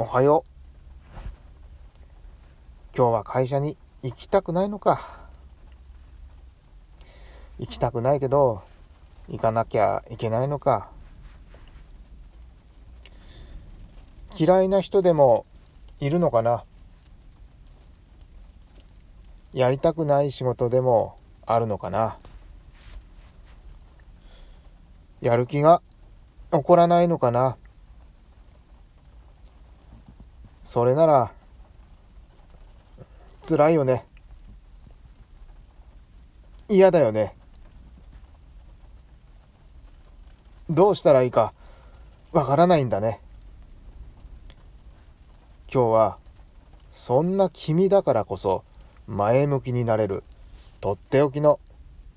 おはよう。今日は会社に行きたくないのか。行きたくないけど、行かなきゃいけないのか。嫌いな人でもいるのかな。やりたくない仕事でもあるのかな。やる気が起こらないのかな。それなら、辛いよね。嫌だよね。どうしたらいいか、わからないんだね。今日は、そんな君だからこそ、前向きになれる、とっておきの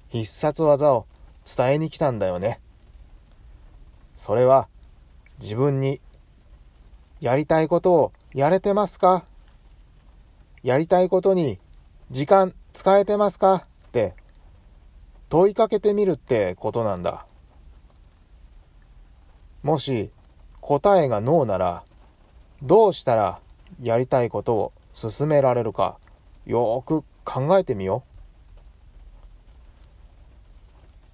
必殺技を伝えに来たんだよね。それは、自分に、やりたいことをやれてますか？やりたいことに時間使えてますか？って問いかけてみるってことなんだ。もし答えがノーならどうしたらやりたいことを進められるかよーく考えてみよ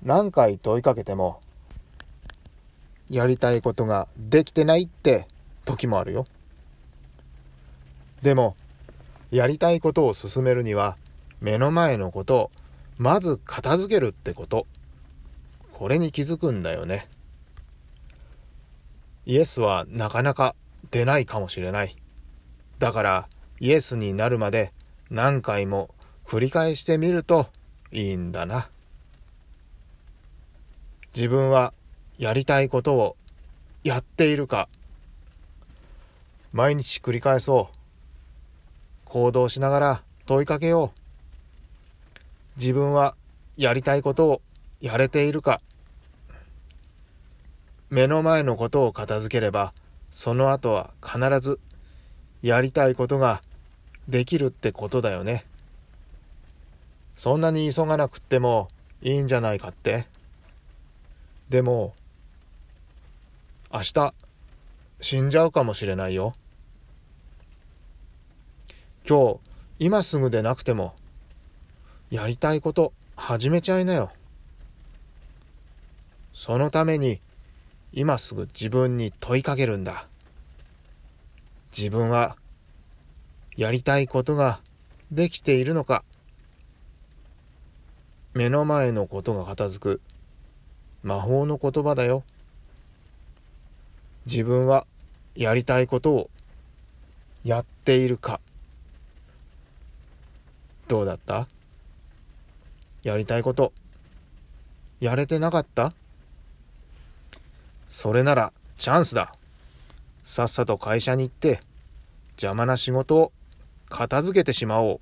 う。何回問いかけてもやりたいことができてないって時もあるよ。でも、やりたいことを進めるには、目の前のことをまず片付けるってこと。これに気づくんだよね。イエスはなかなか出ないかもしれない。だからイエスになるまで何回も繰り返してみるといいんだな。自分はやりたいことをやっているか毎日繰り返そう。行動しながら問いかけよう。自分はやりたいことをやれているか。目の前のことを片付ければ、その後は必ずやりたいことができるってことだよね。そんなに急がなくってもいいんじゃないかって。でも、明日死んじゃうかもしれないよ。今日、今すぐでなくても、やりたいこと始めちゃいなよ。そのために、今すぐ自分に問いかけるんだ。自分は、やりたいことができているのか。目の前のことが片付く魔法の言葉だよ。自分はやりたいことをやっているか。どうだった？やりたいこと、やれてなかった？それならチャンスだ。さっさと会社に行って、邪魔な仕事を片付けてしまおう。